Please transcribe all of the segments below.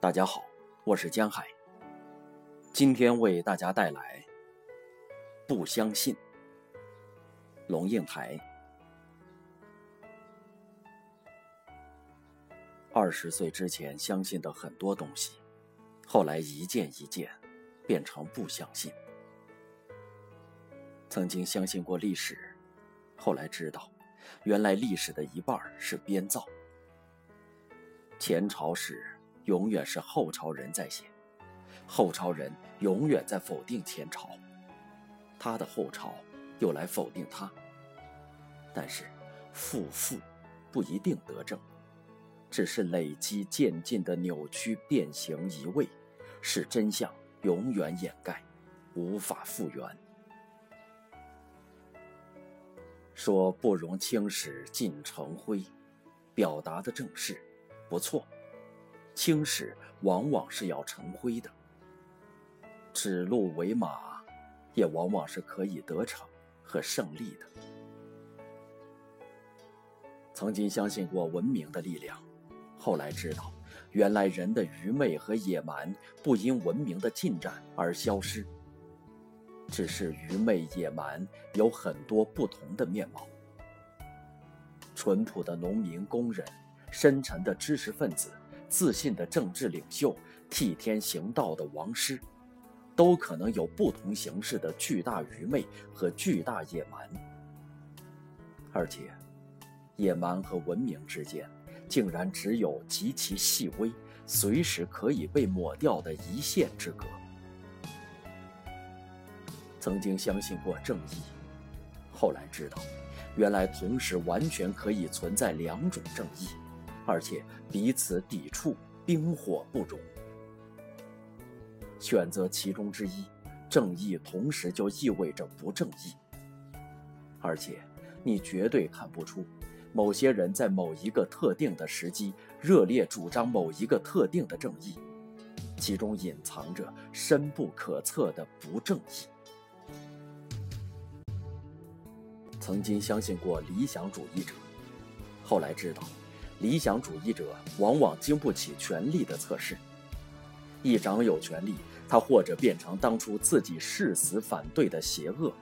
大家好，我是江海。今天为大家带来《不相信》。龙应台。二十岁之前相信的很多东西，后来一件一件变成不相信。曾经相信过历史，后来知道，原来历史的一半是编造。前朝史永远是后朝人在写，后朝人永远在否定前朝，他的后朝又来否定他。但是，负负不一定得正，只是累积渐进的扭曲变形移位，使真相永远掩盖，无法复原。说不容青史尽成灰，表达的正是。不错，青史往往是要成灰的，指鹿为马，也往往是可以得逞和胜利的。曾经相信过文明的力量，后来知道，原来人的愚昧和野蛮不因文明的进展而消失，只是愚昧野蛮有很多不同的面貌。淳朴的农民工人。深沉的知识分子、自信的政治领袖、替天行道的王师，都可能有不同形式的巨大愚昧和巨大野蛮。而且，野蛮和文明之间，竟然只有极其细微、随时可以被抹掉的一线之隔。曾经相信过正义，后来知道，原来同时完全可以存在两种正义。而且彼此抵触，冰火不容。选择其中之一，正义同时就意味着不正义。而且你绝对看不出，某些人在某一个特定的时机热烈主张某一个特定的正义，其中隐藏着深不可测的不正义。曾经相信过理想主义者，后来知道。理想主义者往往经不起权力的测试。一掌有权力，他或者变成当初自己誓死反对的邪恶，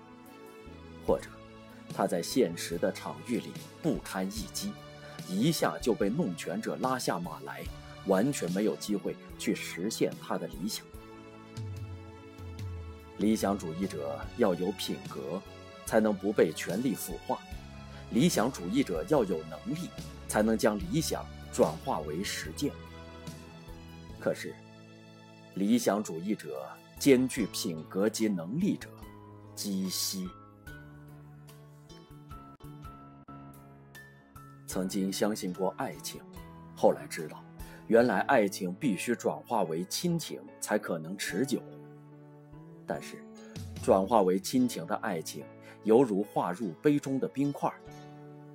或者他在现实的场域里不堪一击，一下就被弄权者拉下马来，完全没有机会去实现他的理想。理想主义者要有品格，才能不被权力腐化；理想主义者要有能力。才能将理想转化为实践。可是，理想主义者兼具品格及能力者，极稀。曾经相信过爱情，后来知道，原来爱情必须转化为亲情才可能持久。但是，转化为亲情的爱情，犹如化入杯中的冰块，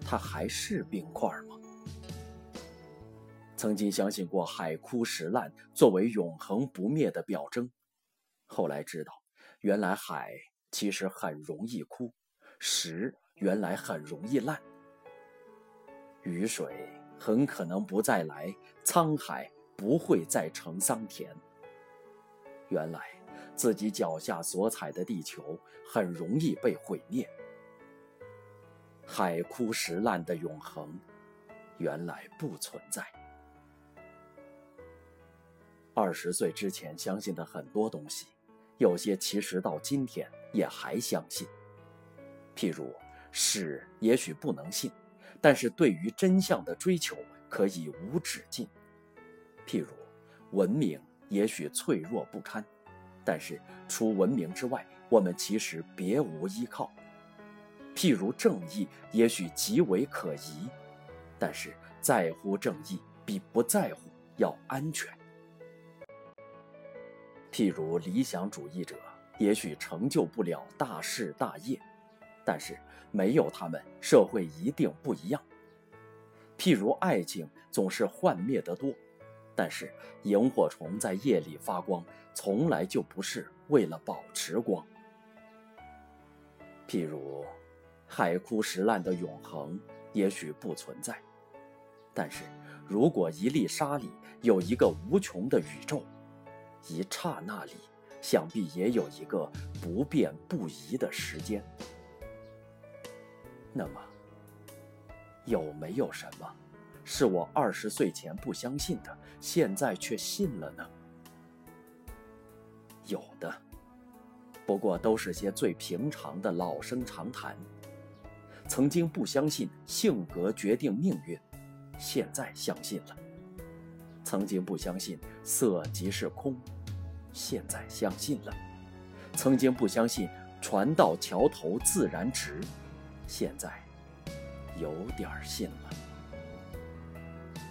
它还是冰块吗？曾经相信过海枯石烂作为永恒不灭的表征，后来知道，原来海其实很容易枯，石原来很容易烂，雨水很可能不再来，沧海不会再成桑田。原来自己脚下所踩的地球很容易被毁灭，海枯石烂的永恒，原来不存在。二十岁之前相信的很多东西，有些其实到今天也还相信。譬如，史也许不能信，但是对于真相的追求可以无止境；譬如，文明也许脆弱不堪，但是除文明之外，我们其实别无依靠；譬如，正义也许极为可疑，但是在乎正义比不在乎要安全。譬如理想主义者，也许成就不了大事大业，但是没有他们，社会一定不一样。譬如爱情总是幻灭得多，但是萤火虫在夜里发光，从来就不是为了保持光。譬如海枯石烂的永恒，也许不存在，但是如果一粒沙里有一个无穷的宇宙，一刹那里，想必也有一个不变不移的时间。那么，有没有什么，是我二十岁前不相信的，现在却信了呢？有的，不过都是些最平常的老生常谈。曾经不相信性格决定命运，现在相信了；曾经不相信色即是空，现在相信了；曾经不相信船到桥头自然直，现在有点信了；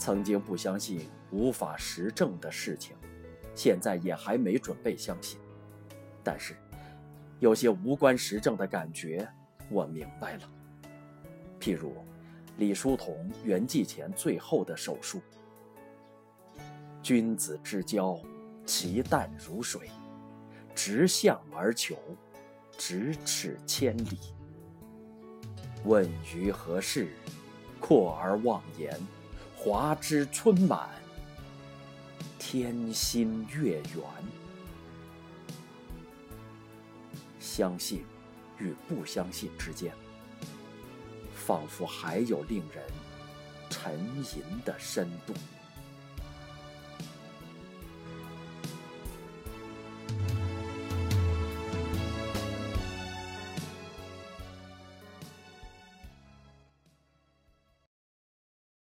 曾经不相信无法实证的事情，现在也还没准备相信。但是，有些无关实证的感觉。我明白了。譬如，李叔同圆寂前最后的手术：“君子之交，其淡如水；直向而求，咫尺千里。问于何事？阔而忘言，华枝春满，天心月圆。”相信。与不相信之间，仿佛还有令人沉吟的深度。